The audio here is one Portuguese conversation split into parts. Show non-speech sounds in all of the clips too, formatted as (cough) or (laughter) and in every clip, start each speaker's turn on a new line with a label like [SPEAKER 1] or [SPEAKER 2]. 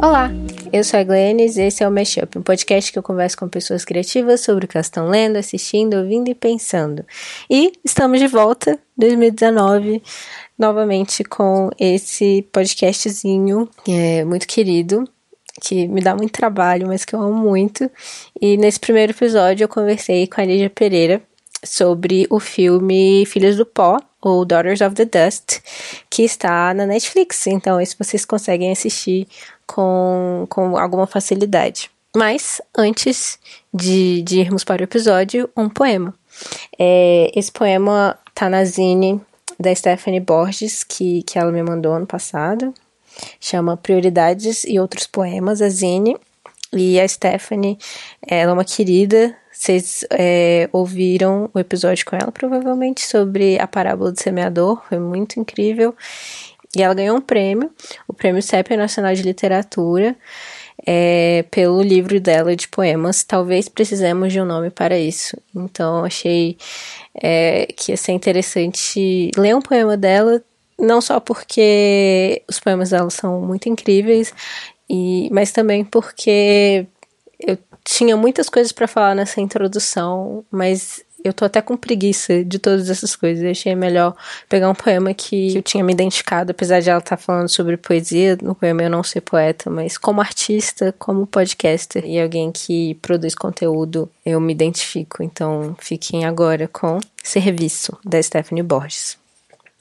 [SPEAKER 1] Olá, eu sou a Glennis e esse é o Mashup, um podcast que eu converso com pessoas criativas sobre o que elas estão lendo, assistindo, ouvindo e pensando. E estamos de volta, 2019, novamente com esse podcastzinho é, muito querido, que me dá muito trabalho, mas que eu amo muito. E nesse primeiro episódio eu conversei com a Lígia Pereira sobre o filme Filhos do Pó, ou Daughters of the Dust, que está na Netflix. Então, esse vocês conseguem assistir com, com alguma facilidade. Mas, antes de, de irmos para o episódio, um poema. É, esse poema tá na zine da Stephanie Borges, que, que ela me mandou ano passado. Chama Prioridades e Outros Poemas, a zine. E a Stephanie, ela é uma querida. Vocês é, ouviram o episódio com ela, provavelmente, sobre a parábola do semeador. Foi muito incrível. E ela ganhou um prêmio, o Prêmio CEP Nacional de Literatura, é, pelo livro dela de poemas. Talvez precisemos de um nome para isso. Então, achei é, que ia ser interessante ler um poema dela, não só porque os poemas dela são muito incríveis, e, mas também porque eu tinha muitas coisas para falar nessa introdução, mas eu tô até com preguiça de todas essas coisas. Eu achei melhor pegar um poema que eu tinha me identificado, apesar de ela estar tá falando sobre poesia, no poema eu não ser poeta, mas como artista, como podcaster e alguém que produz conteúdo, eu me identifico. Então, fiquem agora com Serviço, da Stephanie Borges.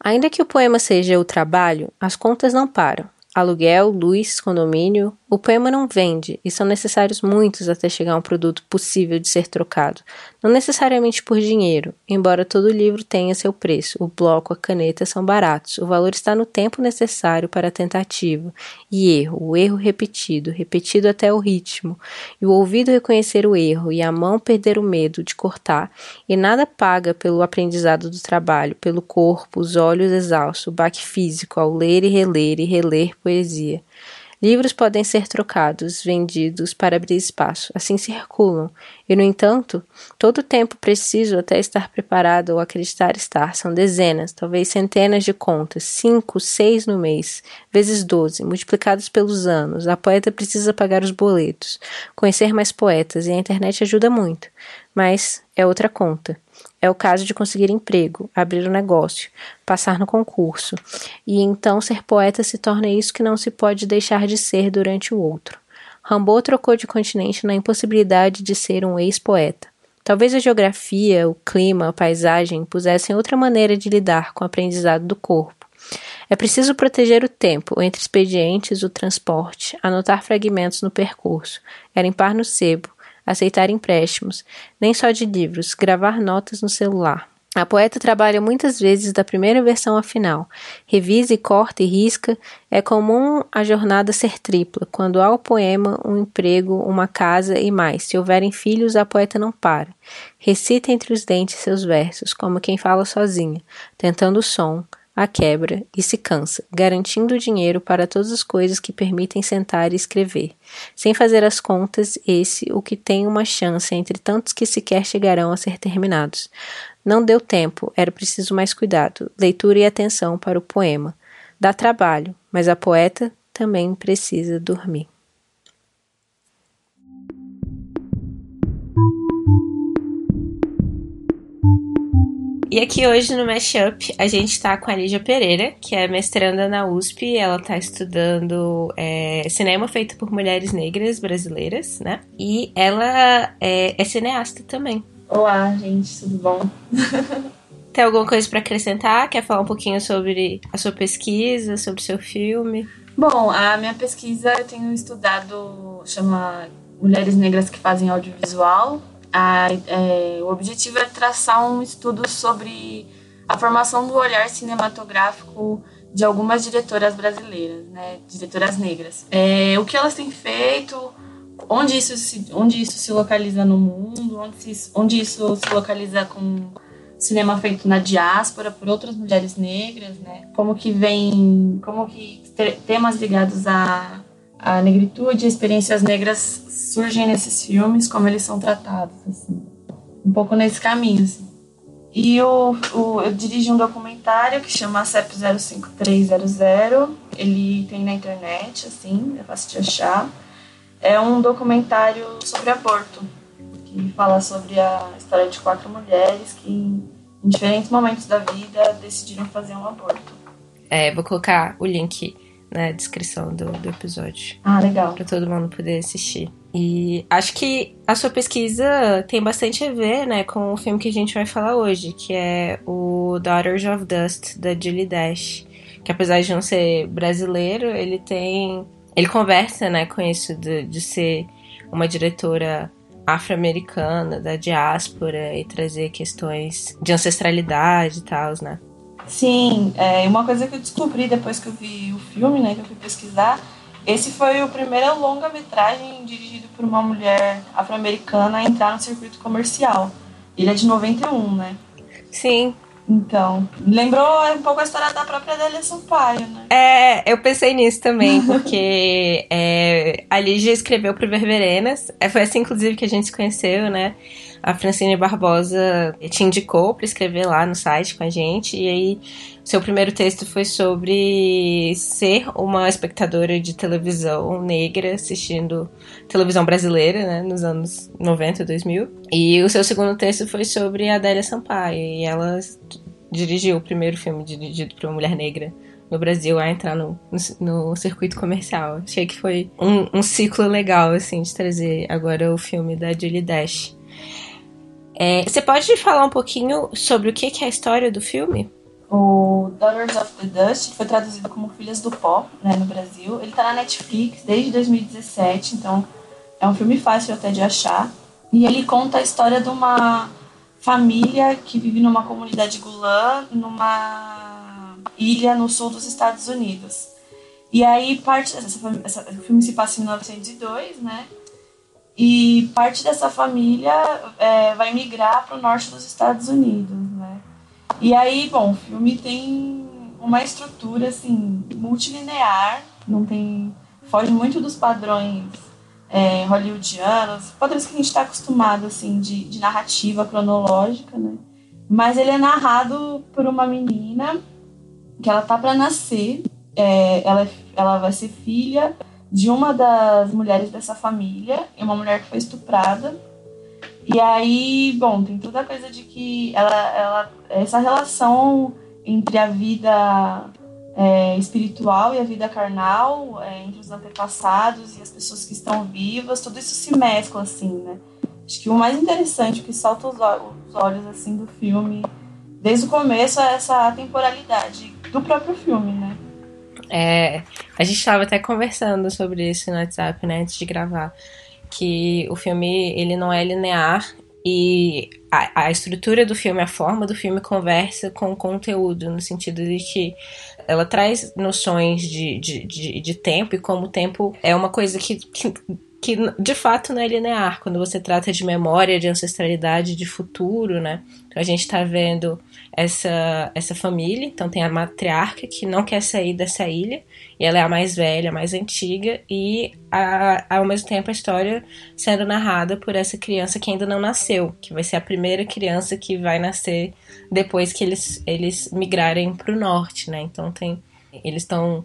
[SPEAKER 1] Ainda que o poema seja o trabalho, as contas não param. Aluguel, luz, condomínio, o poema não vende e são necessários muitos até chegar a um produto possível de ser trocado, não necessariamente por dinheiro, embora todo livro tenha seu preço, o bloco, a caneta são baratos, o valor está no tempo necessário para a tentativa e erro, o erro repetido, repetido até o ritmo, e o ouvido reconhecer o erro e a mão perder o medo de cortar, e nada paga pelo aprendizado do trabalho, pelo corpo, os olhos exaustos, o baque físico ao ler e reler e reler poesia. Livros podem ser trocados, vendidos para abrir espaço, assim circulam, e no entanto, todo o tempo preciso até estar preparado ou acreditar estar são dezenas, talvez centenas de contas, cinco, seis no mês, vezes doze, multiplicados pelos anos. A poeta precisa pagar os boletos, conhecer mais poetas e a internet ajuda muito, mas é outra conta. É o caso de conseguir emprego, abrir um negócio, passar no concurso, e então ser poeta se torna isso que não se pode deixar de ser durante o outro. Rambaud trocou de continente na impossibilidade de ser um ex-poeta. Talvez a geografia, o clima, a paisagem pusessem outra maneira de lidar com o aprendizado do corpo. É preciso proteger o tempo entre expedientes, o transporte, anotar fragmentos no percurso, garimpar no sebo, aceitar empréstimos, nem só de livros, gravar notas no celular. A poeta trabalha muitas vezes da primeira versão à final. Revisa e corta e risca. É comum a jornada ser tripla. Quando há o poema, um emprego, uma casa e mais. Se houverem filhos, a poeta não para. Recita entre os dentes seus versos, como quem fala sozinha, tentando o som, a quebra e se cansa, garantindo dinheiro para todas as coisas que permitem sentar e escrever. Sem fazer as contas, esse o que tem uma chance entre tantos que sequer chegarão a ser terminados. Não deu tempo, era preciso mais cuidado, leitura e atenção para o poema. Dá trabalho, mas a poeta também precisa dormir. E aqui hoje no Mashup a gente está com a Lígia Pereira, que é mestranda na USP. Ela está estudando é, cinema feito por mulheres negras brasileiras, né? E ela é, é cineasta também.
[SPEAKER 2] Olá, gente, tudo bom? (laughs)
[SPEAKER 1] Tem alguma coisa para acrescentar? Quer falar um pouquinho sobre a sua pesquisa, sobre o seu filme?
[SPEAKER 2] Bom, a minha pesquisa eu tenho estudado, chama Mulheres Negras que Fazem Audiovisual, a, é, o objetivo é traçar um estudo sobre a formação do olhar cinematográfico de algumas diretoras brasileiras, né, diretoras negras. É, o que elas têm feito, onde isso se, onde isso se localiza no mundo, onde, se, onde isso se localiza com cinema feito na diáspora por outras mulheres negras, né? Como que vem, como que temas ligados a a negritude experiências negras surgem nesses filmes, como eles são tratados, assim. Um pouco nesse caminho, assim. E o, o, eu dirigi um documentário que chama CEP 05300, Ele tem na internet, assim, é fácil de achar. É um documentário sobre aborto, que fala sobre a história de quatro mulheres que, em diferentes momentos da vida, decidiram fazer um aborto.
[SPEAKER 1] É, vou colocar o link na descrição do, do episódio.
[SPEAKER 2] Ah, legal.
[SPEAKER 1] Pra todo mundo poder assistir. E acho que a sua pesquisa tem bastante a ver, né, com o filme que a gente vai falar hoje, que é o Daughters of Dust, da Julie Dash. Que apesar de não ser brasileiro, ele tem. Ele conversa, né, com isso de, de ser uma diretora afro-americana, da diáspora, e trazer questões de ancestralidade e tal, né?
[SPEAKER 2] Sim, é, uma coisa que eu descobri depois que eu vi o filme, né, que eu fui pesquisar, esse foi o primeiro longa-metragem dirigido por uma mulher afro-americana a entrar no circuito comercial. Ele é de 91, né?
[SPEAKER 1] Sim.
[SPEAKER 2] Então, lembrou um pouco a história da própria Adélia Sampaio, né?
[SPEAKER 1] É, eu pensei nisso também, (laughs) porque é, a Lígia escreveu pro Verberenas, é, foi assim, inclusive, que a gente se conheceu, né? A Francine Barbosa te indicou para escrever lá no site com a gente. E aí, seu primeiro texto foi sobre ser uma espectadora de televisão negra assistindo televisão brasileira, né, nos anos 90, 2000. E o seu segundo texto foi sobre a Adélia Sampaio. E ela dirigiu o primeiro filme dirigido por uma mulher negra no Brasil a entrar no, no, no circuito comercial. Achei que foi um, um, ciclo legal, assim, de trazer agora o filme da Julie Dash. É, você pode falar um pouquinho sobre o que é a história do filme?
[SPEAKER 2] O Daughters of the Dust foi traduzido como Filhas do Pó, né, no Brasil. Ele está na Netflix desde 2017, então é um filme fácil até de achar. E ele conta a história de uma família que vive numa comunidade gulã, numa ilha no sul dos Estados Unidos. E aí parte essa, essa, o filme se passa em 1902, né? E parte dessa família é, vai migrar para o norte dos Estados Unidos, né? E aí, bom, o filme tem uma estrutura, assim, multilinear, não tem... foge muito dos padrões é, hollywoodianos, padrões que a gente está acostumado, assim, de, de narrativa cronológica, né? Mas ele é narrado por uma menina que ela tá para nascer, é, ela, ela vai ser filha de uma das mulheres dessa família, uma mulher que foi estuprada. E aí, bom, tem toda a coisa de que ela, ela essa relação entre a vida é, espiritual e a vida carnal, é, entre os antepassados e as pessoas que estão vivas, tudo isso se mescla assim, né? Acho que o mais interessante, o que salta os olhos assim do filme, desde o começo, é essa temporalidade do próprio filme, né?
[SPEAKER 1] É, a gente estava até conversando sobre isso no WhatsApp, né, antes de gravar, que o filme ele não é linear e a, a estrutura do filme, a forma do filme conversa com o conteúdo, no sentido de que ela traz noções de, de, de, de tempo e como o tempo é uma coisa que, que que de fato não é linear quando você trata de memória, de ancestralidade, de futuro, né? Então a gente está vendo essa, essa família, então tem a matriarca que não quer sair dessa ilha, e ela é a mais velha, a mais antiga, e a, ao mesmo tempo a história sendo narrada por essa criança que ainda não nasceu, que vai ser a primeira criança que vai nascer depois que eles, eles migrarem para o norte, né? Então tem. Eles estão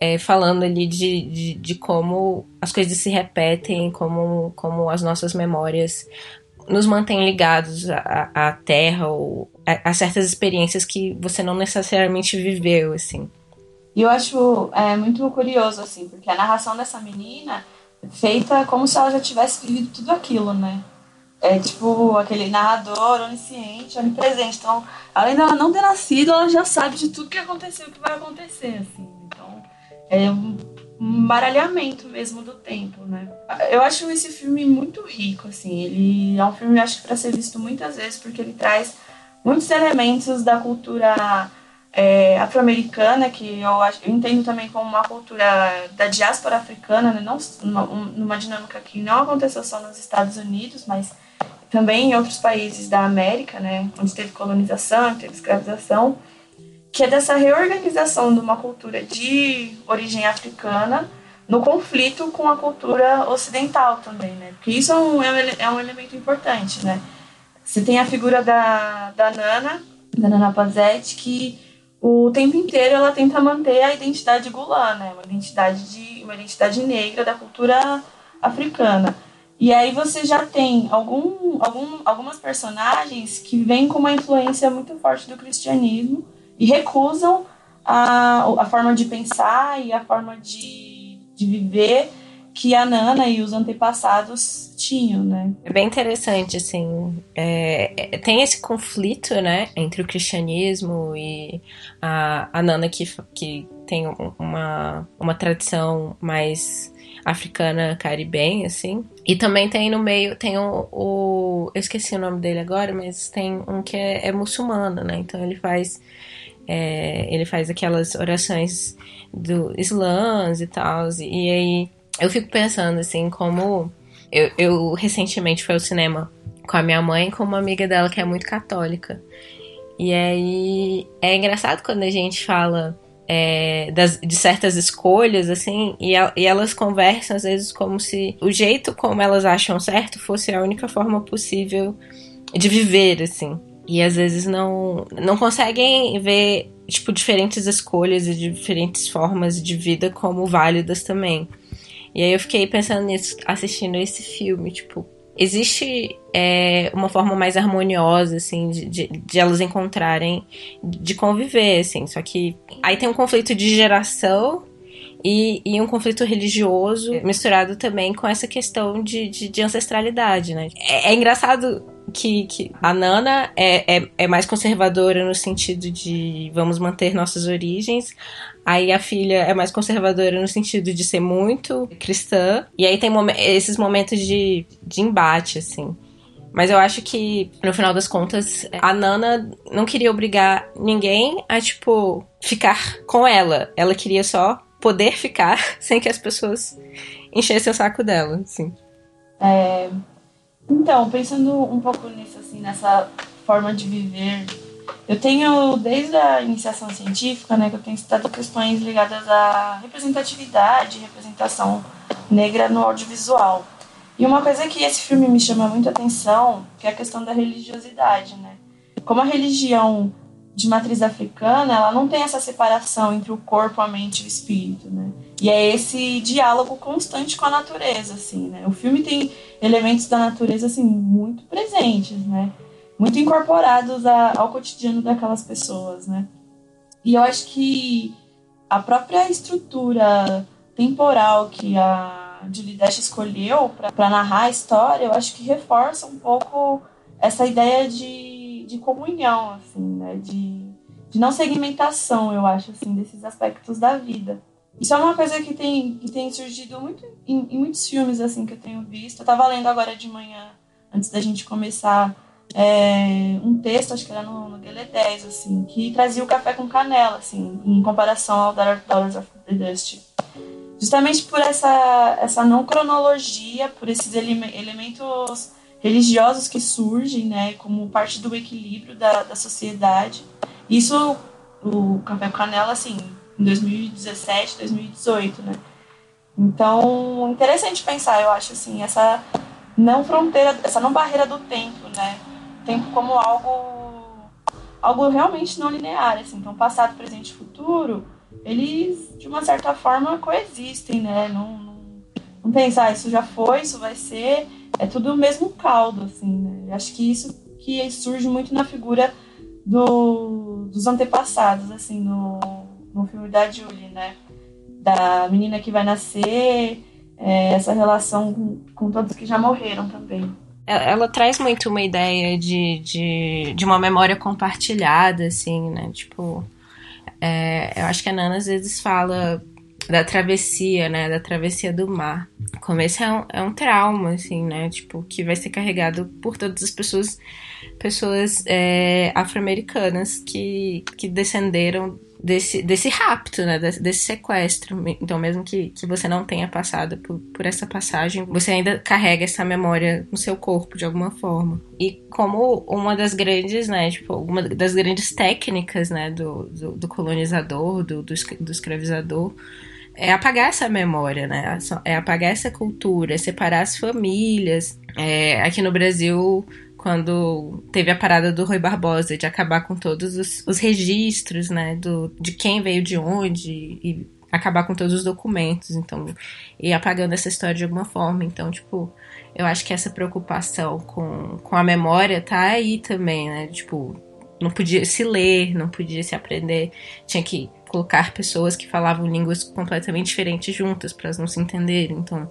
[SPEAKER 1] é, falando ali de, de, de, como as coisas se repetem, como, como as nossas memórias nos mantêm ligados à, à terra ou a, a, certas experiências que você não necessariamente viveu, assim.
[SPEAKER 2] E eu acho é, muito curioso, assim, porque a narração dessa menina é feita como se ela já tivesse vivido tudo aquilo, né? É tipo aquele narrador onisciente, onipresente. Então, além dela não ter nascido, ela já sabe de tudo que aconteceu, que vai acontecer, assim é um, baralhamento mesmo do tempo, né? Eu acho esse filme muito rico, assim. Ele é um filme, acho que para ser visto muitas vezes, porque ele traz muitos elementos da cultura é, afro-americana, que eu, acho, eu entendo também como uma cultura da diáspora africana, né? não numa dinâmica que não aconteceu só nos Estados Unidos, mas também em outros países da América, né? Onde teve colonização, teve escravização que é dessa reorganização de uma cultura de origem africana no conflito com a cultura ocidental também, né? Porque isso é um, é um elemento importante, né? Você tem a figura da, da Nana, da Nana Pazetti, que o tempo inteiro ela tenta manter a identidade gulã, né? Uma identidade de uma identidade negra da cultura africana. E aí você já tem algum, algum, algumas personagens que vêm com uma influência muito forte do cristianismo e recusam a, a forma de pensar e a forma de, de viver que a Nana e os antepassados tinham, né?
[SPEAKER 1] É bem interessante, assim. É, é, tem esse conflito, né, entre o cristianismo e a, a Nana que, que tem uma, uma tradição mais africana caribenha, assim. E também tem no meio, tem o, o, Eu esqueci o nome dele agora, mas tem um que é, é muçulmano, né? Então ele faz. É, ele faz aquelas orações do Islãs e tal. E aí eu fico pensando assim, como eu, eu recentemente fui ao cinema com a minha mãe com uma amiga dela que é muito católica. E aí é engraçado quando a gente fala é, das, de certas escolhas, assim, e, e, elas conversam às vezes como se o jeito como elas acham certo fosse a única forma possível de viver, assim. E às vezes não, não conseguem ver, tipo, diferentes escolhas e diferentes formas de vida como válidas também. E aí eu fiquei pensando nisso, assistindo esse filme, tipo, existe é, uma forma mais harmoniosa, assim, de, de, de, elas encontrarem, de conviver, assim. Só que aí tem um conflito de geração e, e um conflito religioso misturado também com essa questão de, de, de ancestralidade, né? É, é engraçado que, que, a Nana é, é, é, mais conservadora no sentido de vamos manter nossas origens. Aí a filha é mais conservadora no sentido de ser muito cristã. E aí tem mom esses momentos de, de embate, assim. Mas eu acho que, no final das contas, a Nana não queria obrigar ninguém a, tipo, ficar com ela. Ela queria só poder ficar (laughs) sem que as pessoas enchessem o saco dela, assim.
[SPEAKER 2] É, então, pensando um pouco nisso, assim, nessa forma de viver, eu tenho, desde a iniciação científica, né, que eu tenho estudado questões ligadas à representatividade, representação negra no audiovisual. E uma coisa que esse filme me chama muito atenção, que é a questão da religiosidade, né? Como a religião de matriz africana, ela não tem essa separação entre o corpo, a mente e o espírito, né? E é esse diálogo constante com a natureza, assim, né? O filme tem elementos da natureza, assim, muito presentes, né? Muito incorporados a, ao cotidiano daquelas pessoas, né? E eu acho que a própria estrutura temporal que a Julie Dash escolheu para narrar a história, eu acho que reforça um pouco essa ideia de, de comunhão, assim, né? De, de não segmentação, eu acho, assim, desses aspectos da vida. Isso é uma coisa que tem, que tem surgido muito em, em, muitos filmes assim que eu tenho visto. Eu estava lendo agora de manhã, antes da gente começar, é, um texto, acho que era no, no Guele 10, assim, que trazia o café com canela, assim, em comparação ao Daughters of the Dust. Justamente por essa, essa não cronologia, por esses ele, elementos religiosos que surgem, né, como parte do equilíbrio da, da sociedade. Isso, o café canela, assim, em 2017, 2018, né? Então, interessante pensar, eu acho assim, essa não fronteira, essa não barreira do tempo, né? Tempo como algo algo realmente não linear, assim. Então, passado, presente e futuro, eles de uma certa forma coexistem, né? Não, não, não pensar, ah, isso já foi, isso vai ser, é tudo o mesmo caldo, assim, né? Acho que isso que surge muito na figura do, dos antepassados, assim, no no filme da Julie, né? Da menina que vai nascer, é, essa relação com, com todos que já morreram também.
[SPEAKER 1] Ela, ela, traz muito uma ideia de, de, de uma memória compartilhada, assim, né? Tipo, é, eu acho que a Nana às vezes fala da travessia, né? Da travessia do mar. Como esse é um, é um trauma, assim, né? Tipo, que vai ser carregado por todas as pessoas, pessoas é, afro-americanas que, que descenderam desse, desse rapto, né? Desse, desse, sequestro. Então, mesmo que, que você não tenha passado por, por essa passagem, você ainda carrega essa memória no seu corpo de alguma forma. E como uma das grandes, né? Tipo, uma das grandes técnicas, né? Do, do, do colonizador, do, do, do escravizador é apagar essa memória, né? É apagar essa cultura, é separar as famílias. É, aqui no Brasil quando teve a parada do Rui Barbosa de acabar com todos os, os registros, né, do, de quem veio de onde e acabar com todos os documentos, então, e apagando essa história de alguma forma. Então, tipo, eu acho que essa preocupação com, com a memória tá aí também, né? Tipo, não podia se ler, não podia se aprender, tinha que colocar pessoas que falavam línguas completamente diferentes juntas para elas não se entenderem. Então,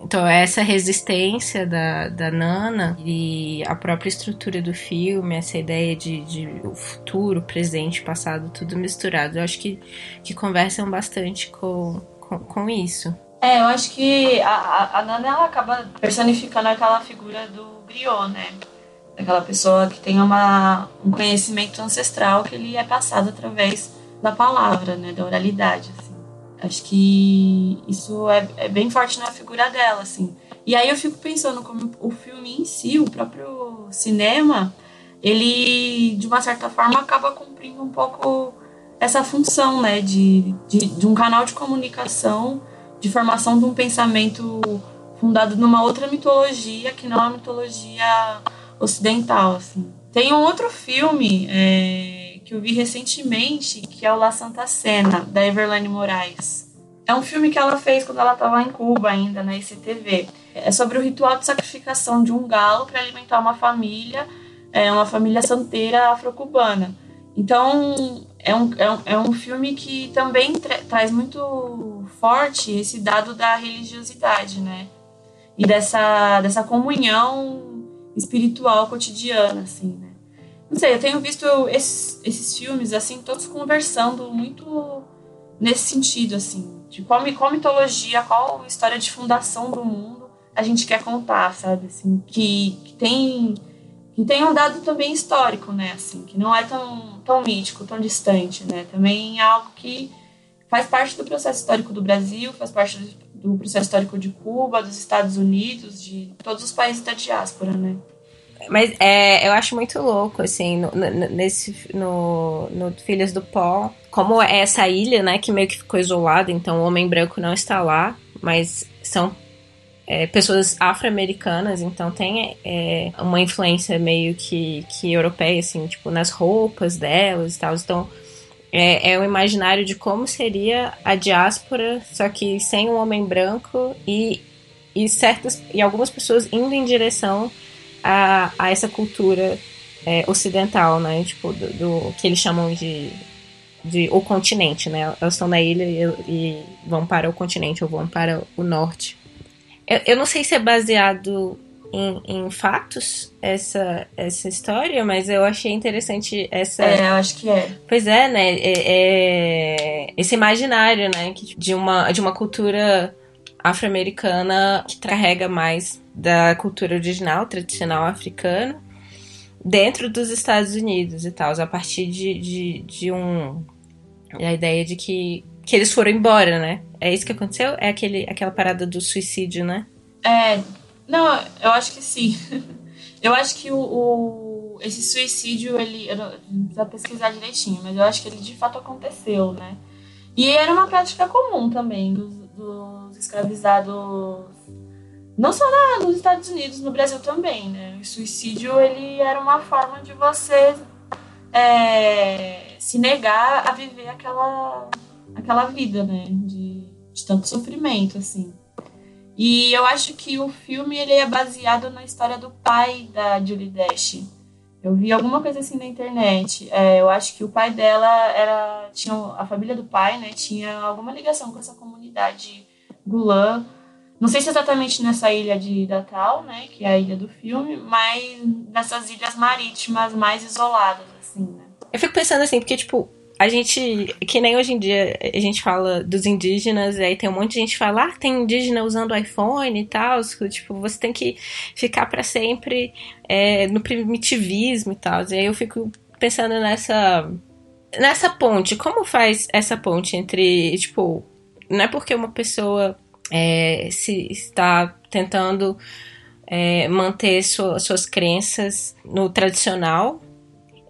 [SPEAKER 1] então, essa resistência da, da Nana e a própria estrutura do filme, essa ideia de, de o futuro, presente, passado, tudo misturado, eu acho que, que conversam bastante com, com, com isso.
[SPEAKER 2] É, eu acho que a, a Nana ela acaba personificando aquela figura do griot, né? Aquela pessoa que tem uma, um conhecimento ancestral que ele é passado através da palavra, né? Da oralidade, assim. Acho que isso é, é bem forte na figura dela, assim. E aí eu fico pensando como o filme em si, o próprio cinema, ele, de uma certa forma, acaba cumprindo um pouco essa função, né? De, de, de um canal de comunicação, de formação de um pensamento fundado numa outra mitologia, que não é a mitologia ocidental, assim. Tem um outro filme... É, que eu vi recentemente, que é o La Santa Cena, da Everline Moraes. É um filme que ela fez quando ela estava em Cuba ainda, na ICTV. É sobre o ritual de sacrificação de um galo para alimentar uma família, é uma família santeira afro-cubana. Então, é um, é um, é um filme que também tra traz muito forte esse dado da religiosidade, né? E dessa, dessa comunhão espiritual cotidiana, assim, né? Não sei, eu tenho visto esses, esses filmes, assim, todos conversando muito nesse sentido, assim, de qual, qual mitologia, qual história de fundação do mundo a gente quer contar, sabe? Assim, que, que tem que tem um dado também histórico, né? Assim, que não é tão, tão mítico, tão distante, né? Também é algo que faz parte do processo histórico do Brasil, faz parte do processo histórico de Cuba, dos Estados Unidos, de todos os países da diáspora, né?
[SPEAKER 1] Mas é, eu acho muito louco, assim, no, no, nesse, no, no Filhas do Pó, como é essa ilha, né, que meio que ficou isolada, então o homem branco não está lá, mas são é, pessoas afro-americanas, então tem é, uma influência meio que, que europeia, assim, tipo, nas roupas delas e tal. Então, é, é o imaginário de como seria a diáspora, só que sem um homem branco e, e certas e algumas pessoas indo em direção a, a essa cultura é, ocidental, né? Tipo, do, do, que eles chamam de, de o continente, né? Elas estão na ilha e, e, vão para o continente ou vão para o norte. Eu, eu não sei se é baseado em, em, fatos essa, essa história, mas eu achei interessante essa.
[SPEAKER 2] É, eu acho que é.
[SPEAKER 1] Pois é, né? É, é, esse imaginário, né? De uma, de uma cultura afro-americana que carrega mais da cultura original, tradicional africana, dentro dos Estados Unidos e tal, a partir de, de, de um. a ideia de que, que eles foram embora, né? É isso que aconteceu? É aquele, aquela parada do suicídio, né?
[SPEAKER 2] É. Não, eu acho que sim. (laughs) Eu acho que o, o esse suicídio, ele. Eu não, precisa pesquisar direitinho, mas eu acho que ele de fato aconteceu, né? E era uma prática comum também dos, dos escravizados não só na, nos Estados Unidos, no Brasil também, né? O suicídio ele era uma forma de você é, se negar a viver aquela, aquela vida, né? De, de tanto sofrimento, assim. E eu acho que o filme ele é baseado na história do pai da Julie Dash. Eu vi alguma coisa assim na internet. É, eu acho que o pai dela era tinha a família do pai, né? Tinha alguma ligação com essa comunidade Gulan não sei se exatamente nessa ilha de Natal, né, que é a ilha do filme, mas nessas ilhas marítimas mais isoladas, assim, né?
[SPEAKER 1] Eu fico pensando assim, porque, tipo, a gente, que nem hoje em dia a gente fala dos indígenas, e aí tem um monte de gente que fala, ah, tem indígena usando iPhone e tal, tipo, você tem que ficar para sempre é, no primitivismo e tal. E aí eu fico pensando nessa, nessa ponte, como faz essa ponte entre, tipo, não é porque uma pessoa é, se está tentando é, manter sua, suas crenças no tradicional.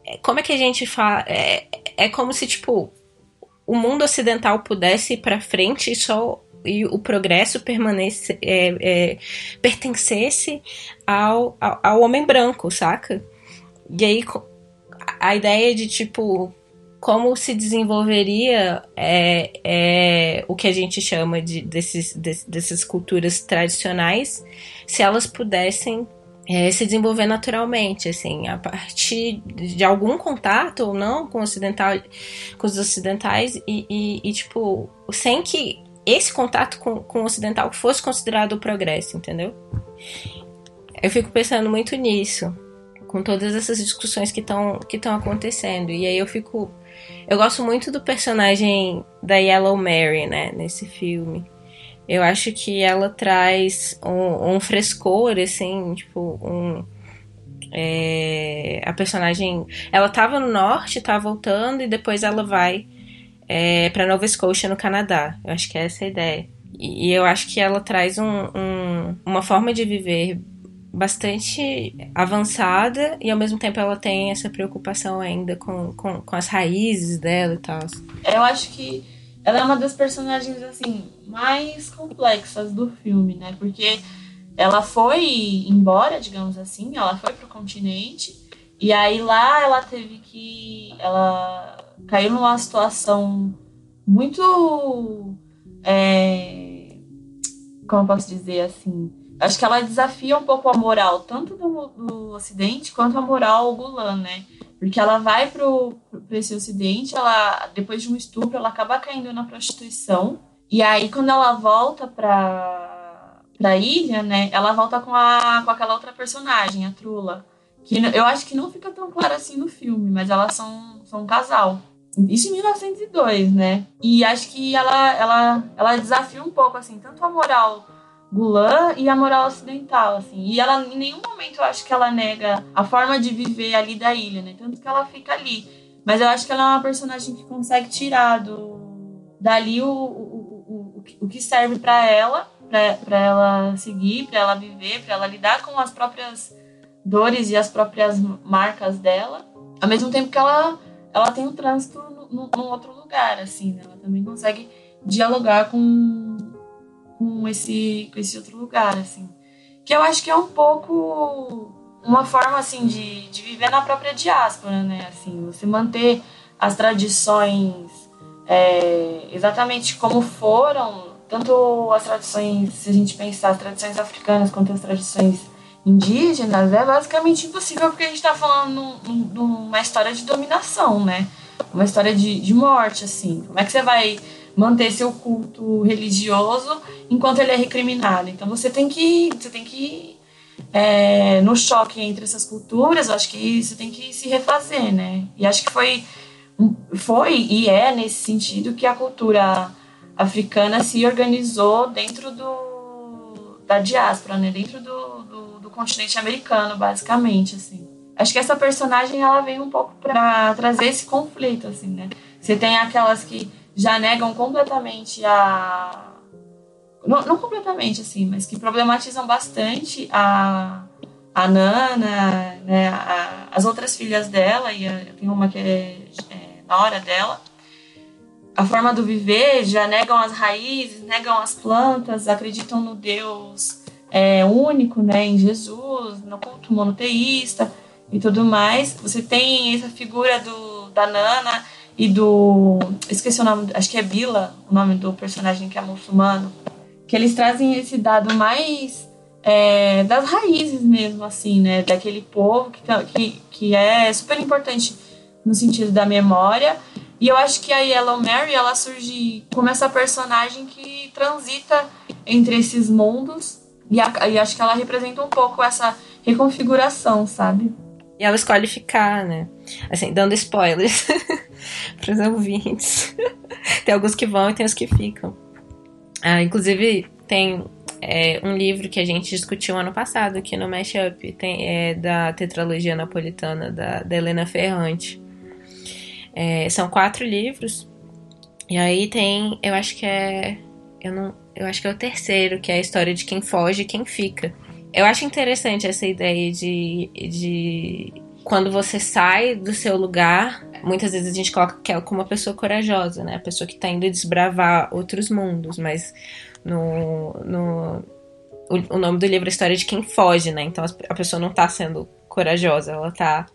[SPEAKER 1] É, como é que a gente faz? É, é como se, tipo, o mundo ocidental pudesse ir para frente e só e o progresso permanece, é, é, pertencesse ao, ao, ao homem branco, saca? E aí a ideia de tipo como se desenvolveria é, é, o que a gente chama de, desses, de, dessas culturas tradicionais se elas pudessem é, se desenvolver naturalmente, assim, a partir de algum contato ou não com, ocidental, com os ocidentais e, e, e tipo, sem que esse contato com, com o ocidental fosse considerado o progresso, entendeu? Eu fico pensando muito nisso, com todas essas discussões que estão que acontecendo. E aí eu fico. Eu gosto muito do personagem da Yellow Mary, né, nesse filme. Eu acho que ela traz um, um frescor, assim, tipo, um. É, a personagem. Ela tava no norte, tá voltando, e depois ela vai é, para Nova Scotia, no Canadá. Eu acho que é essa a ideia. E, e eu acho que ela traz um, um, uma forma de viver bastante avançada e ao mesmo tempo ela tem essa preocupação ainda com, com, com as raízes dela e tal.
[SPEAKER 2] Eu acho que ela é uma das personagens assim mais complexas do filme, né? Porque ela foi embora, digamos assim, ela foi pro continente e aí lá ela teve que ela caiu numa situação muito é, como eu posso dizer assim, acho que ela desafia um pouco a moral tanto do, do Ocidente quanto a moral Gulan, né? Porque ela vai pro esse Ocidente, ela depois de um estupro, ela acaba caindo na prostituição. E aí quando ela volta pra pra ilha, né? Ela volta com a com aquela outra personagem, a Trula, que eu acho que não fica tão claro assim no filme, mas elas são são um casal. Isso em 1902, né? E acho que ela ela ela desafia um pouco assim, tanto a moral Gulan e a moral ocidental, assim. E ela, em nenhum momento, eu acho que ela nega a forma de viver ali da ilha, né? Tanto que ela fica ali. Mas eu acho que ela é uma personagem que consegue tirar do, dali o, o, o, o que serve para ela, para ela seguir, para ela viver, para ela lidar com as próprias dores e as próprias marcas dela. Ao mesmo tempo que ela, ela tem um trânsito num outro lugar, assim, né? Ela também consegue dialogar com com esse, com esse outro lugar, assim. Que eu acho que é um pouco uma forma, assim, de, de viver na própria diáspora, né? Assim, você manter as tradições é, exatamente como foram, tanto as tradições, se a gente pensar as tradições africanas quanto as tradições indígenas, é basicamente impossível porque a gente está falando de uma história de dominação, né? Uma história de, de morte, assim. Como é que você vai manter seu culto religioso enquanto ele é recriminado. Então você tem que, você tem que é, no choque entre essas culturas, eu acho que você tem que se refazer, né? E acho que foi, foi e é nesse sentido que a cultura africana se organizou dentro do, da diáspora, né? Dentro do, do, do continente americano, basicamente, assim. Acho que essa personagem ela veio um pouco para trazer esse conflito, assim, né? Você tem aquelas que já negam completamente a. Não, não completamente, assim, mas que problematizam bastante a, a Nana, né, a, as outras filhas dela, e a, tem uma que é, é nora dela. A forma do viver, já negam as raízes, negam as plantas, acreditam no Deus é, único, né, em Jesus, no culto monoteísta e tudo mais. Você tem essa figura do, da Nana e do. Esqueci o nome, acho que é Bila, o nome do personagem que é muçulmano. Que eles trazem esse dado mais é, das raízes mesmo, assim, né? Daquele povo que, tá, que, que é super importante no sentido da memória. E eu acho que a Yellow Mary ela surge como essa personagem que transita entre esses mundos. E, a, e acho que ela representa um pouco essa reconfiguração, sabe?
[SPEAKER 1] E ela escolhe ficar, né? Assim, dando spoilers (laughs) para os ouvintes. (laughs) tem alguns que vão e tem os que ficam. Ah, inclusive, tem é, um livro que a gente discutiu ano passado aqui no Mashup, tem, é da tetralogia napolitana da, da Helena Ferrante. É, são quatro livros. E aí tem, eu acho que é. Eu não. Eu acho que é o terceiro, que é a história de quem foge e quem fica. Eu acho interessante essa ideia de, de quando você sai do seu lugar, muitas vezes a gente coloca ela como uma pessoa corajosa, né? A pessoa que está indo desbravar outros mundos, mas no, no o, o, nome do livro é a história de quem foge, né? Então a pessoa não tá sendo corajosa, ela tá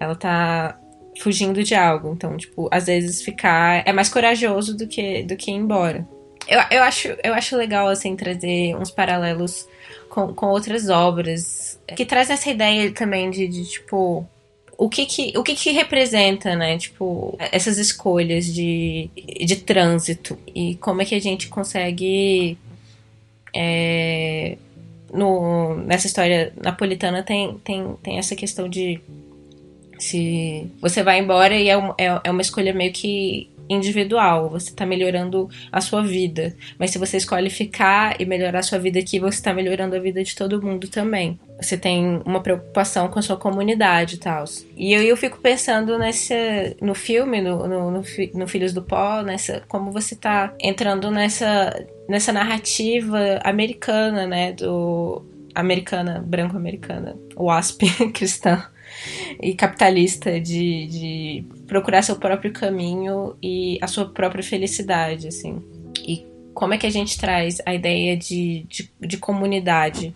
[SPEAKER 1] ela tá fugindo de algo. Então, tipo, às vezes ficar é mais corajoso do que do que ir embora. Eu, eu, acho, eu acho legal, assim, trazer uns paralelos com, com outras obras que traz essa ideia também de, de tipo, o que que, o que que representa, né? Tipo, essas escolhas de, de trânsito e como é que a gente consegue. É, no, nessa história napolitana tem, tem, tem essa questão de se você vai embora e é, é, é uma escolha meio que individual, você está melhorando a sua vida. Mas se você escolhe ficar e melhorar a sua vida aqui, você está melhorando a vida de todo mundo também. Você tem uma preocupação com a sua comunidade e tal. E eu, eu fico pensando nesse, no filme, no, no, no, no Filhos do Pó, nessa, como você está entrando nessa, nessa narrativa americana, né? Do americana, branco-americana, WASP (laughs) cristã e capitalista de, de procurar seu próprio caminho e a sua própria felicidade, assim. E como é que a gente traz a ideia de, de, de comunidade?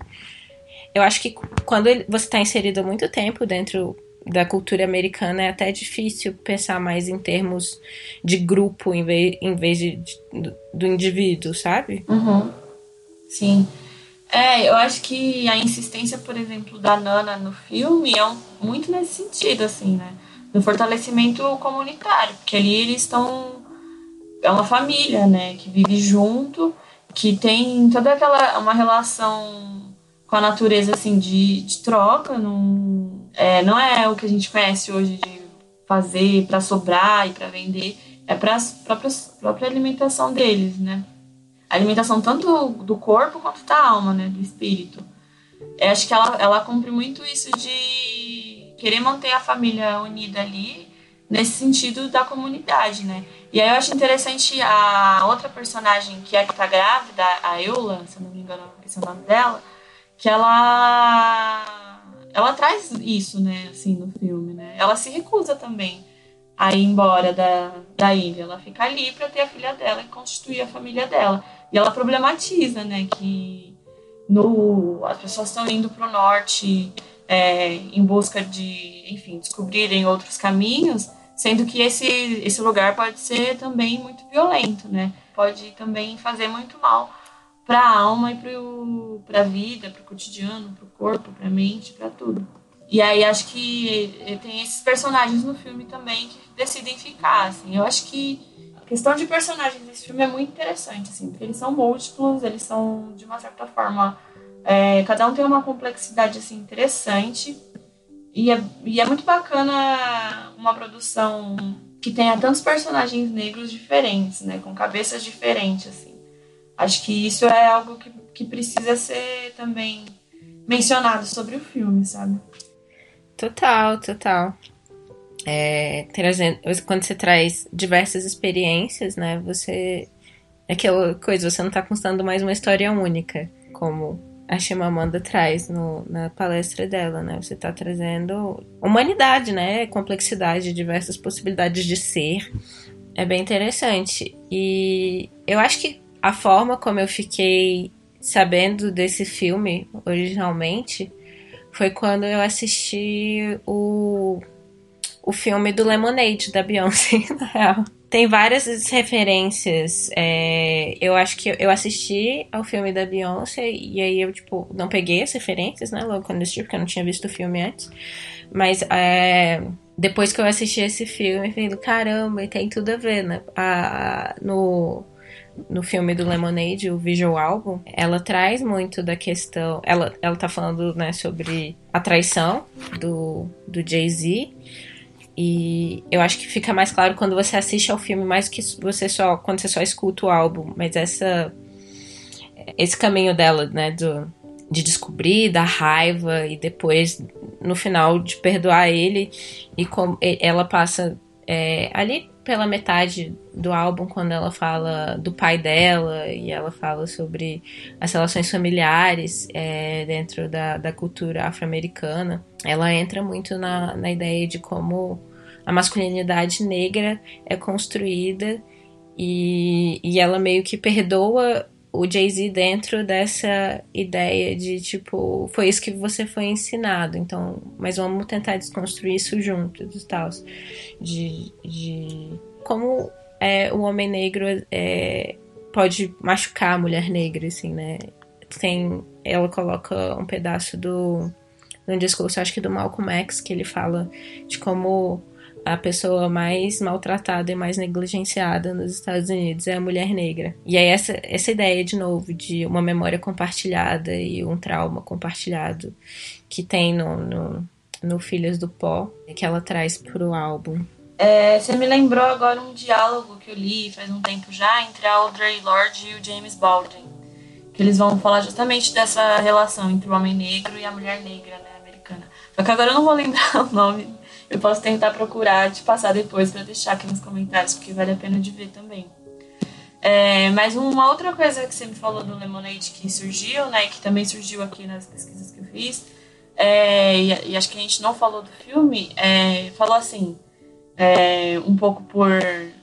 [SPEAKER 1] Eu acho que quando você está inserido há muito tempo dentro da cultura americana é até difícil pensar mais em termos de grupo em vez, em vez de, de do, do indivíduo, sabe?
[SPEAKER 2] Uhum. Sim. É, eu acho que a insistência, por exemplo, da Nana no filme é um, muito nesse sentido, assim, né? No fortalecimento comunitário, porque ali eles estão. É uma família, né? Que vive junto, que tem toda aquela. uma relação com a natureza, assim, de, de troca. Não é, não é o que a gente conhece hoje de fazer para sobrar e para vender, é para a própria alimentação deles, né? alimentação tanto do corpo quanto da alma, né? Do espírito. Eu acho que ela, ela cumpre muito isso de querer manter a família unida ali, nesse sentido da comunidade, né? E aí eu acho interessante a outra personagem que é que tá grávida, a Eula, se eu não me engano, esse é o nome dela, que ela ela traz isso, né, assim, no filme, né? Ela se recusa também a ir embora da, da ilha. Ela fica ali para ter a filha dela e constituir a família dela. E ela problematiza, né, que no, as pessoas estão indo para o norte é, em busca de, enfim, descobrirem outros caminhos, sendo que esse, esse lugar pode ser também muito violento, né? Pode também fazer muito mal para a alma e para a vida, para o cotidiano, para o corpo, para a mente, para tudo. E aí acho que tem esses personagens no filme também que decidem ficar, assim. Eu acho que questão de personagens desse filme é muito interessante, assim, porque eles são múltiplos, eles são, de uma certa forma, é, cada um tem uma complexidade, assim, interessante. E é, e é muito bacana uma produção que tenha tantos personagens negros diferentes, né, com cabeças diferentes, assim. Acho que isso é algo que, que precisa ser também mencionado sobre o filme, sabe?
[SPEAKER 1] Total, total é, trazendo, quando você traz diversas experiências, né, você é aquela coisa, você não está contando mais uma história única, como a Chimamanda traz no, na palestra dela, né? Você está trazendo humanidade, né? Complexidade, diversas possibilidades de ser. É bem interessante. E eu acho que a forma como eu fiquei sabendo desse filme originalmente foi quando eu assisti o o filme do Lemonade, da Beyoncé, (laughs) na real. Tem várias referências. É, eu acho que eu assisti ao filme da Beyoncé e aí eu, tipo, não peguei as referências, né? Logo quando assisti, porque eu não tinha visto o filme antes. Mas é, depois que eu assisti esse filme, eu falei, caramba, e tem tudo a ver, né? A, no, no filme do Lemonade, o visual album, ela traz muito da questão. Ela, ela tá falando né, sobre a traição do, do Jay-Z e eu acho que fica mais claro quando você assiste ao filme, mais que você só quando você só escuta o álbum, mas essa esse caminho dela, né, do, de descobrir, da raiva e depois no final de perdoar ele e como ela passa é, ali pela metade do álbum quando ela fala do pai dela e ela fala sobre as relações familiares é, dentro da, da cultura afro-americana ela entra muito na, na ideia de como a masculinidade negra é construída e, e ela meio que perdoa o Jay-Z dentro dessa ideia de tipo, foi isso que você foi ensinado, então, mas vamos tentar desconstruir isso juntos e tal. De, de como é, o homem negro é, pode machucar a mulher negra, assim, né? Tem, ela coloca um pedaço do no discurso, acho que do Malcolm X, que ele fala de como a pessoa mais maltratada e mais negligenciada nos Estados Unidos é a mulher negra. E aí essa, essa ideia, de novo, de uma memória compartilhada e um trauma compartilhado que tem no, no, no Filhas do Pó, que ela traz pro álbum.
[SPEAKER 2] É, você me lembrou agora um diálogo que eu li faz um tempo já entre a Audrey Lorde e o James Baldwin. Que eles vão falar justamente dessa relação entre o homem negro e a mulher negra, né, americana. Só que agora eu não vou lembrar (laughs) o nome eu posso tentar procurar te passar depois para deixar aqui nos comentários, porque vale a pena de ver também. É, mas uma outra coisa que você me falou do Lemonade que surgiu, né, que também surgiu aqui nas pesquisas que eu fiz, é, e, e, acho que a gente não falou do filme, é, falou assim, é, um pouco por,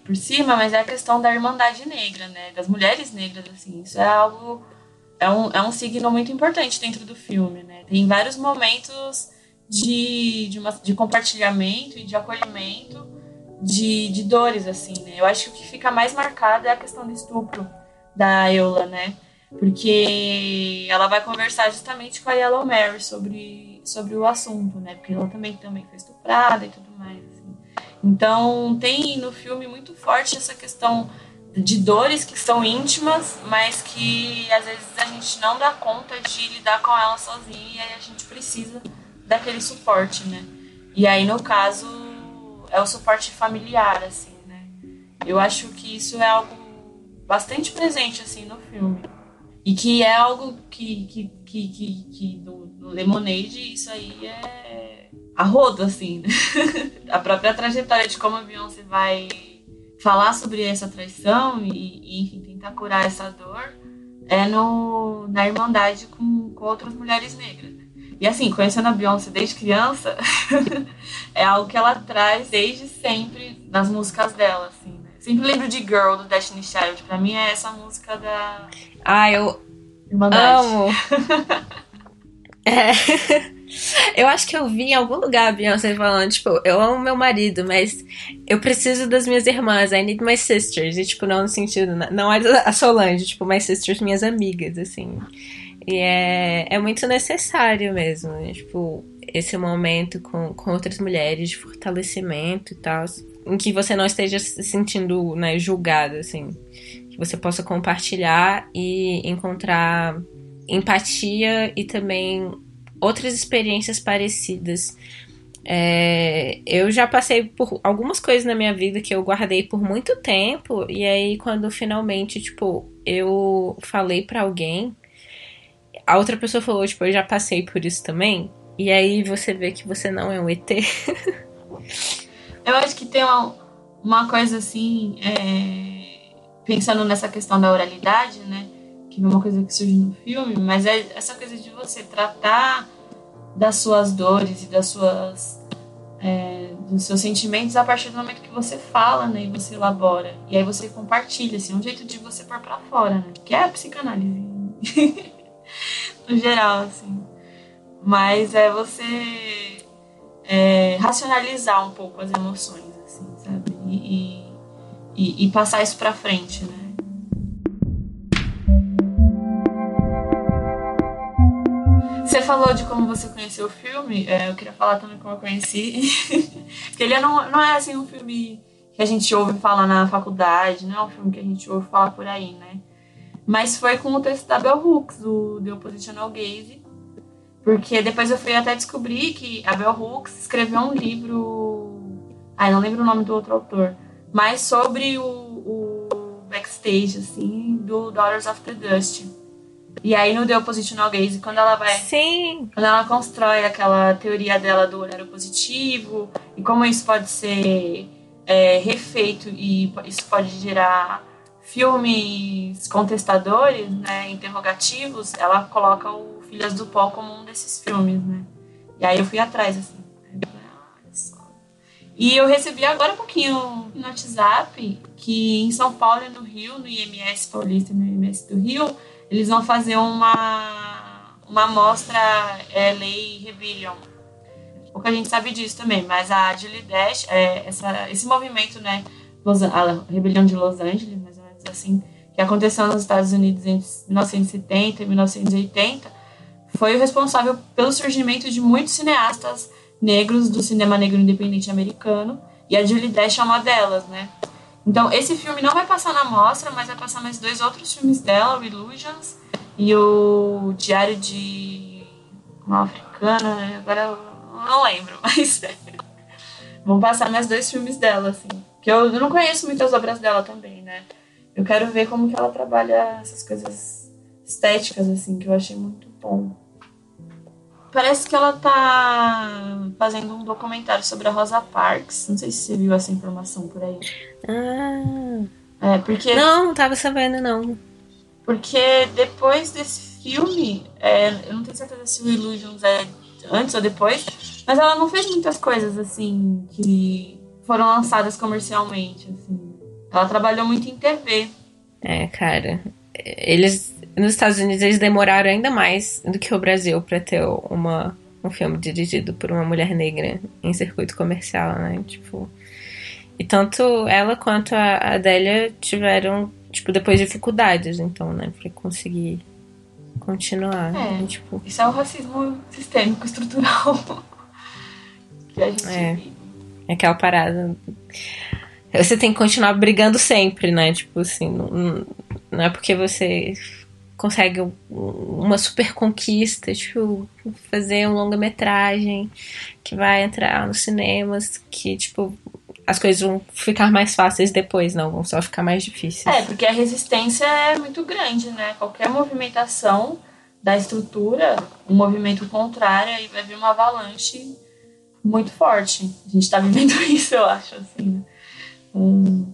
[SPEAKER 2] por cima, mas é a questão da irmandade negra, né, das mulheres negras, assim, isso é algo, é um, é um signo muito importante dentro do filme, né, tem vários momentos de, de, uma, de compartilhamento e de acolhimento de, de dores, assim, né? Eu acho que o que fica mais marcado é a questão do estupro da Eula, né? Porque ela vai conversar justamente com a Yellow Mary sobre, sobre o assunto, né? Porque ela também, também foi estuprada e tudo mais. Assim. Então, tem no filme muito forte essa questão de dores que são íntimas, mas que às vezes a gente não dá conta de lidar com elas sozinha e a gente precisa daquele suporte, né? E aí, no caso, é o suporte familiar, assim, né? Eu acho que isso é algo bastante presente, assim, no filme. E que é algo que, que, que, que, que no, no Lemonade, isso aí é a rodo, assim, né? (laughs) a própria trajetória de como a Beyoncé vai falar sobre essa traição e, e, enfim, tentar curar essa dor é no, na irmandade com, com outras mulheres negras. E assim, conhecendo a Beyoncé desde criança, (laughs) é algo que ela traz desde sempre nas músicas dela, assim. Né? Sempre lembro de Girl, do Destiny Child. Pra mim é essa música da...
[SPEAKER 1] Ah, eu Irmandade. amo! (laughs) é... (laughs) Eu acho que eu vi em algum lugar a Beyoncé falando, tipo, eu amo meu marido, mas eu preciso das minhas irmãs, I need my sisters. E, tipo, não no sentido, não é a Solange, tipo, my sisters, minhas amigas, assim. E é, é muito necessário mesmo, né? tipo, esse momento com, com outras mulheres de fortalecimento e tal, em que você não esteja se sentindo né, julgado, assim, que você possa compartilhar e encontrar empatia e também outras experiências parecidas. É, eu já passei por algumas coisas na minha vida que eu guardei por muito tempo, e aí quando finalmente, tipo, eu falei para alguém a outra pessoa falou, tipo, eu já passei por isso também. E aí você vê que você não é um ET. (laughs)
[SPEAKER 2] eu acho que tem uma, uma coisa assim, é, pensando nessa questão da oralidade, né? Que é uma coisa que surge no filme, mas é essa coisa de você tratar das suas dores e das suas é, dos seus sentimentos a partir do momento que você fala, né, e você elabora. E aí você compartilha, assim, é um jeito de você pôr para fora, né? Que é a psicanálise. (laughs) (laughs) no geral, assim. Mas é você é, racionalizar um pouco as emoções, assim, sabe? E, e, e passar isso pra frente, né? Você falou de como você conheceu o filme, é, eu queria falar também como eu conheci. (laughs) Porque ele não, não é assim um filme que a gente ouve falar na faculdade, não é um filme que a gente ouve falar por aí, né? Mas foi com o texto da Bell Hooks, do The Oppositional Gaze. Porque depois eu fui até descobrir que a Bell Hooks escreveu um livro. Ai, não lembro o nome do outro autor. Mas sobre o, o backstage, assim, do Daughters of the Dust. E aí no The Oppositional Gaze, quando ela vai.
[SPEAKER 1] Sim!
[SPEAKER 2] Quando ela constrói aquela teoria dela do olhar positivo e como isso pode ser é, refeito e isso pode gerar filmes contestadores, né, interrogativos, ela coloca o Filhas do Pó como um desses filmes, né? E aí eu fui atrás, assim. E eu recebi agora um pouquinho no WhatsApp que em São Paulo e no Rio, no IMS Paulista e no IMS do Rio, eles vão fazer uma, uma mostra é, Lei Rebellion. Pouca gente sabe disso também, mas a Julie Dash, é, essa, esse movimento, né, Los, a Rebelião de Los Angeles, mais assim, que aconteceu nos Estados Unidos entre 1970 e 1980, foi o responsável pelo surgimento de muitos cineastas negros do cinema negro independente americano, e a Julie Dash é uma delas, né? Então, esse filme não vai passar na mostra, mas vai passar mais dois outros filmes dela, o Illusions e o Diário de uma africana, né? agora eu não lembro, (laughs) mas vão passar mais dois filmes dela, assim. Que eu não conheço muitas obras dela também, né? Eu quero ver como que ela trabalha essas coisas estéticas, assim, que eu achei muito bom. Parece que ela tá fazendo um documentário sobre a Rosa Parks. Não sei se você viu essa informação por aí.
[SPEAKER 1] Ah.
[SPEAKER 2] É, porque.
[SPEAKER 1] Não, não tava sabendo, não.
[SPEAKER 2] Porque depois desse filme, é, eu não tenho certeza se o Illusions é antes ou depois, mas ela não fez muitas coisas assim que foram lançadas comercialmente. Assim. Ela trabalhou muito em TV.
[SPEAKER 1] É, cara. Eles nos Estados Unidos eles demoraram ainda mais do que o Brasil para ter uma, um filme dirigido por uma mulher negra em circuito comercial, né? Tipo, e tanto ela quanto a Adélia tiveram, tipo, depois dificuldades, então, né, para conseguir continuar.
[SPEAKER 2] É,
[SPEAKER 1] e, tipo,
[SPEAKER 2] isso é o racismo sistêmico, estrutural (laughs) que a gente
[SPEAKER 1] É.
[SPEAKER 2] vive.
[SPEAKER 1] é aquela parada. Você tem que continuar brigando sempre, né? Tipo assim, não, não é porque você consegue um- uma super conquista, tipo, fazer um longa-metragem que vai entrar nos cinemas, que, tipo, as coisas vão ficar mais fáceis depois, não, vão só ficar mais difíceis.
[SPEAKER 2] É, porque a resistência é muito grande, né? Qualquer movimentação da estrutura, um movimento contrário, aí vai vir uma avalanche muito forte. A gente tá vivendo (laughs) isso, eu acho, assim, né? Um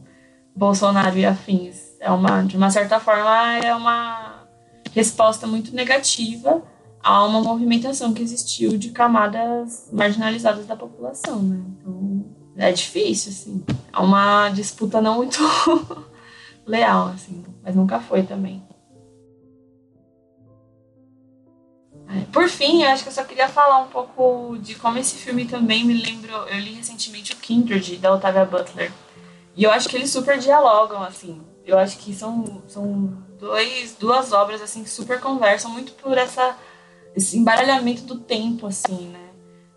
[SPEAKER 2] Bolsonaro e afins. É uma, de uma certa forma, é uma resposta muito negativa a uma movimentação que existiu de camadas marginalizadas da população, né? Então, é difícil, assim. É uma disputa não muito (laughs) leal, assim, mas nunca foi também. É, Por fim, acho que eu só queria falar um pouco de como esse filme também me lembrou. Eu li recentemente o Kindred, da Octavia Butler. E eu acho que eles super dialogam, assim. Eu acho que são, são dois, duas obras, assim, que super conversam muito por essa, esse embaralhamento do tempo, assim, né?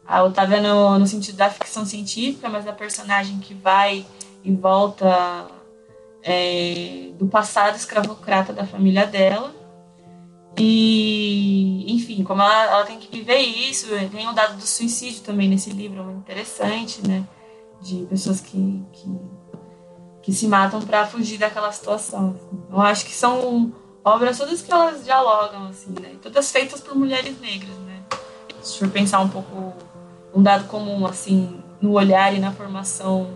[SPEAKER 2] A Otávia no, no sentido da ficção científica, mas a personagem que vai e volta é, do passado escravocrata da família dela. E, enfim, como ela, ela tem que viver isso, tem um dado do suicídio também nesse livro, muito interessante, né? De pessoas que, que, que se matam para fugir daquela situação. assim. Eu acho que são obras todas que elas dialogam, assim, né? Todas feitas por mulheres negras, né? Se for pensar um pouco um dado comum, assim, no olhar e na formação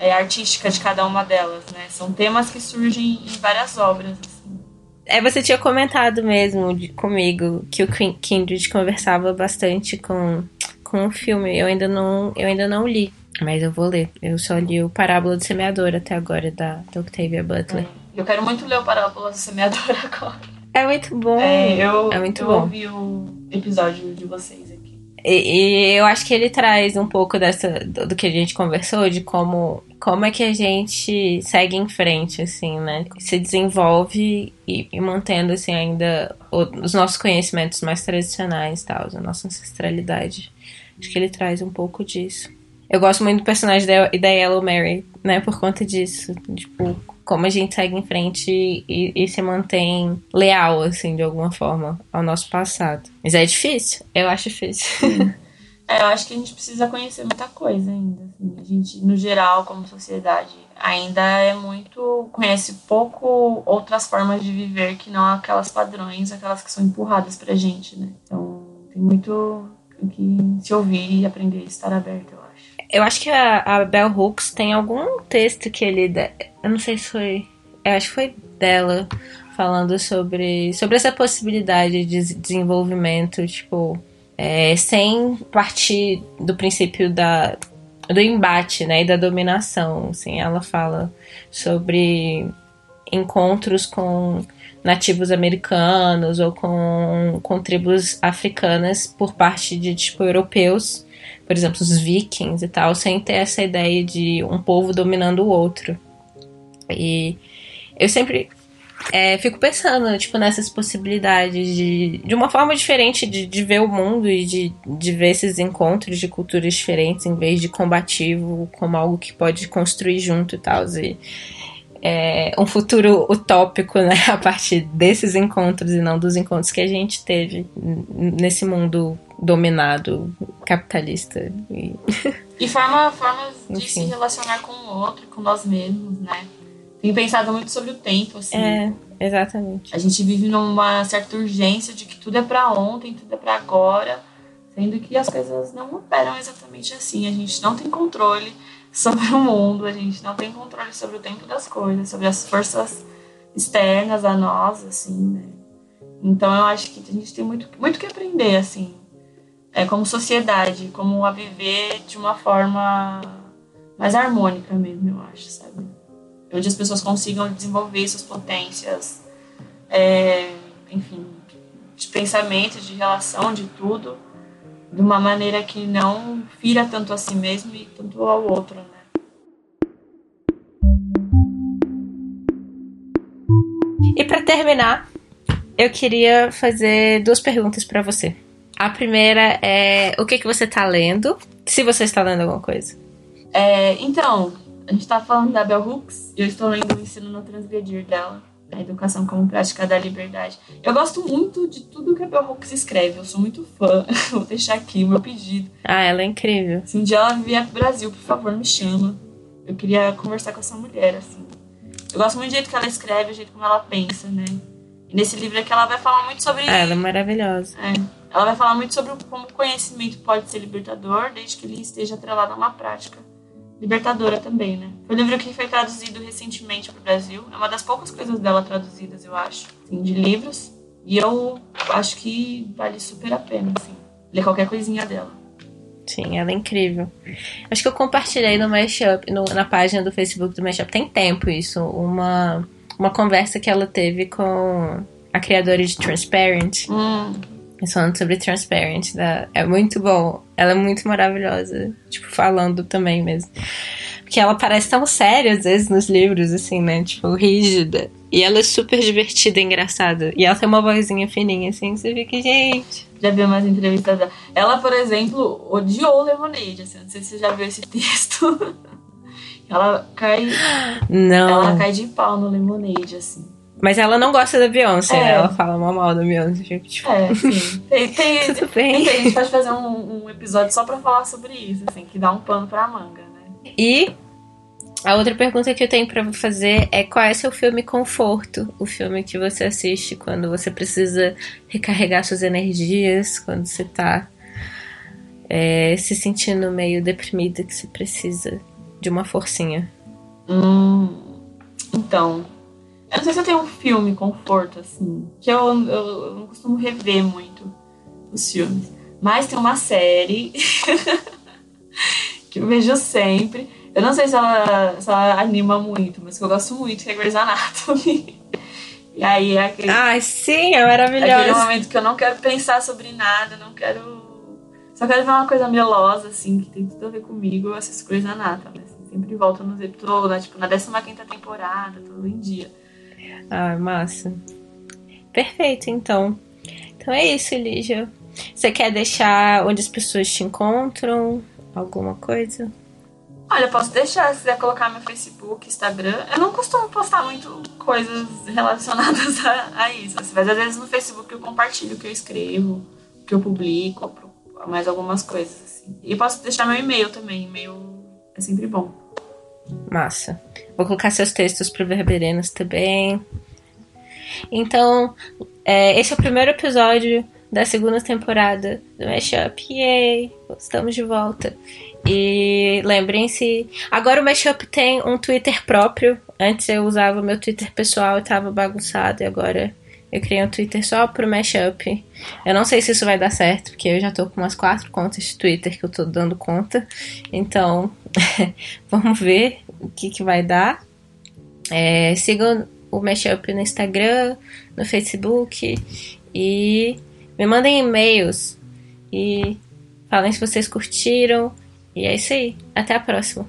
[SPEAKER 2] é, artística de cada uma delas, né? São temas que surgem em várias obras, assim.
[SPEAKER 1] É, você tinha comentado mesmo de- comigo que o Kin- Kindred conversava bastante com, com o filme. Eu ainda não, eu ainda não li, mas eu vou ler. Eu só li o Parábola do Semeador até agora, da, da Octavia Butler.
[SPEAKER 2] Eu quero muito ler o Parábola do Semeador (laughs) agora.
[SPEAKER 1] É muito bom.
[SPEAKER 2] É, eu,
[SPEAKER 1] é muito
[SPEAKER 2] eu
[SPEAKER 1] bom.
[SPEAKER 2] ouvi o episódio de vocês aqui.
[SPEAKER 1] E, e eu acho que ele traz um pouco dessa do, que a gente conversou, de como, como é que a gente segue em frente, assim, né? Se desenvolve e, e mantendo, assim, ainda os nossos conhecimentos mais tradicionais, tal, a nossa ancestralidade. Acho que ele traz um pouco disso. Eu gosto muito do personagem da, da Yellow Mary, né? Por conta disso. Tipo, como a gente segue em frente e, e se mantém leal, assim, de alguma forma, ao nosso passado. Mas é difícil. Eu acho difícil. (laughs)
[SPEAKER 2] É, eu acho que a gente precisa conhecer muita coisa ainda. assim. A gente, no geral, como sociedade, ainda é muito. conhece pouco outras formas de viver que não aquelas padrões, aquelas que são empurradas pra gente, né? Então, tem muito o que se ouvir e aprender e estar aberto, eu.
[SPEAKER 1] Eu acho que a, a Bell Hooks tem algum texto que ele. Eu não sei se foi. Acho que foi dela falando sobre, sobre essa possibilidade de des- desenvolvimento, tipo, é, sem partir do princípio da, do embate, né, e da dominação. Assim, ela fala sobre encontros com nativos americanos ou com, com tribos africanas por parte de tipo europeus, por exemplo, os vikings e tal, sem ter essa ideia de um povo dominando o outro. E eu sempre é, fico pensando, tipo, nessas possibilidades de, de uma forma diferente de, de ver o mundo e de, de ver esses encontros de culturas diferentes, em vez de combativo, como algo que pode construir junto e tal. E, é, um futuro utópico, né, (laughs) a partir desses encontros e não dos encontros que a gente teve nesse mundo dominado, capitalista.
[SPEAKER 2] E, e forma, formas de (laughs) Enfim. se relacionar com o outro, com nós mesmos, né? tenho pensado muito sobre o tempo, assim.
[SPEAKER 1] É, exatamente.
[SPEAKER 2] A gente vive numa certa urgência de que tudo é para ontem, tudo é para agora, sendo que as coisas não operam exatamente assim. A gente não tem controle (laughs) sobre o mundo, a gente não tem controle sobre o tempo das coisas, sobre as forças externas a nós, assim, né? Então eu acho que a gente tem muito, muito que aprender, assim, é, como sociedade, como a viver de uma forma mais harmônica mesmo, eu acho, sabe? onde as pessoas consigam desenvolver suas potências, é, enfim, de pensamento, de relação, de tudo, de uma maneira que não fira tanto a si mesmo e tanto ao outro, né?
[SPEAKER 1] E para terminar, eu queria fazer duas perguntas para você. A primeira é o que que você está lendo, se você está lendo alguma coisa.
[SPEAKER 2] É, então, a gente tá falando da Bell Hooks e eu estou lendo o Ensino no Transgredir dela, a Educação como Prática da Liberdade. Eu gosto muito de tudo que a Bell Hooks escreve, eu sou muito fã. (laughs) Vou deixar aqui o meu pedido.
[SPEAKER 1] Ah, ela é incrível.
[SPEAKER 2] Se um dia ela vier pro Brasil, por favor, me chama. Eu queria conversar com essa mulher, assim. Eu gosto muito do jeito que ela escreve, do jeito como ela pensa, né? E nesse livro aqui ela vai falar muito sobre.
[SPEAKER 1] Ah, ela é maravilhosa.
[SPEAKER 2] É. Ela vai falar muito sobre como o conhecimento pode ser libertador, desde que ele esteja atrelado a uma prática libertadora também, né? Foi um livro que foi traduzido recentemente para o Brasil. É uma das poucas coisas dela traduzidas, eu acho, assim, de livros. E eu acho que vale super a pena, assim, ler qualquer coisinha dela.
[SPEAKER 1] Sim, ela é incrível. Acho que eu compartilhei no Mashup, no, na página do Facebook do Mashup, tem tempo isso, uma, uma conversa que ela teve com a criadora de Transparent.
[SPEAKER 2] Hum
[SPEAKER 1] falando sobre Transparent. Da, é muito bom. Ela é muito maravilhosa. Tipo, falando também mesmo. Porque ela parece tão séria às vezes nos livros, assim, né? Tipo, rígida. E ela é super divertida e engraçada. E ela tem uma vozinha fininha, assim, você fica, gente.
[SPEAKER 2] Já viu mais entrevistas dela. Ela, por exemplo, odiou o Lemonade, assim. Não sei se você já viu esse texto. (laughs) ela cai.
[SPEAKER 1] Não.
[SPEAKER 2] Ela cai de pau no Lemonade, assim.
[SPEAKER 1] Mas ela não gosta da Beyoncé, é. né? Ela fala mal, mal da Beyoncé.
[SPEAKER 2] Tipo, é, sim. Tem, tem, (laughs) Tudo bem. Tem, a gente pode fazer um, um, episódio só pra falar sobre isso, assim, que dá um pano pra manga, né?
[SPEAKER 1] E a outra pergunta que eu tenho para fazer é qual é seu filme conforto? O filme que você assiste quando você precisa recarregar suas energias, quando você tá é, se sentindo meio deprimida, que você precisa de uma forcinha.
[SPEAKER 2] Hum, então, eu não sei se eu tenho um filme conforto, assim. Que eu, eu, eu não costumo rever muito os filmes. Mas tem uma série (laughs) que eu vejo sempre. Eu não sei se ela, se ela anima muito, mas que eu gosto muito, que é Grey's Anatomy. E aí é aquele.
[SPEAKER 1] Ai, sim, é maravilhoso.
[SPEAKER 2] Aquele momento que eu não quero pensar sobre nada, não quero. Só quero ver uma coisa melosa, assim, que tem tudo a ver comigo. Eu assisto Grey's Anatomy. Assim, sempre volto nos episódios, tipo, na 15 temporada, tudo em dia.
[SPEAKER 1] Ah, massa. Perfeito, então. Então é isso, Lígia. Você quer deixar onde as pessoas te encontram? Alguma coisa?
[SPEAKER 2] Olha, posso deixar, se quiser colocar meu Facebook, Instagram. Eu não costumo postar muito coisas relacionadas a, a isso. Assim, mas às vezes no Facebook eu compartilho o que eu escrevo, o que eu publico, mais algumas coisas. Assim. E posso deixar meu e-mail também. E-mail é sempre bom.
[SPEAKER 1] Massa. Vou colocar seus textos pro Verberenos também. Então, é, esse é o primeiro episódio da segunda temporada do Mashup. Yay! Estamos de volta. E lembrem-se, agora o Mashup tem um Twitter próprio. Antes eu usava meu Twitter pessoal e tava bagunçado, e agora Eu criei um Twitter só pro Mashup. Eu não sei se isso vai dar certo, porque eu já tô com umas quatro contas de Twitter que eu tô dando conta. Então, (laughs) vamos ver o que, que vai dar. É, sigam o Mashup no Instagram, no Facebook e me mandem e-mails e falem se vocês curtiram. E é isso aí. Até a próxima.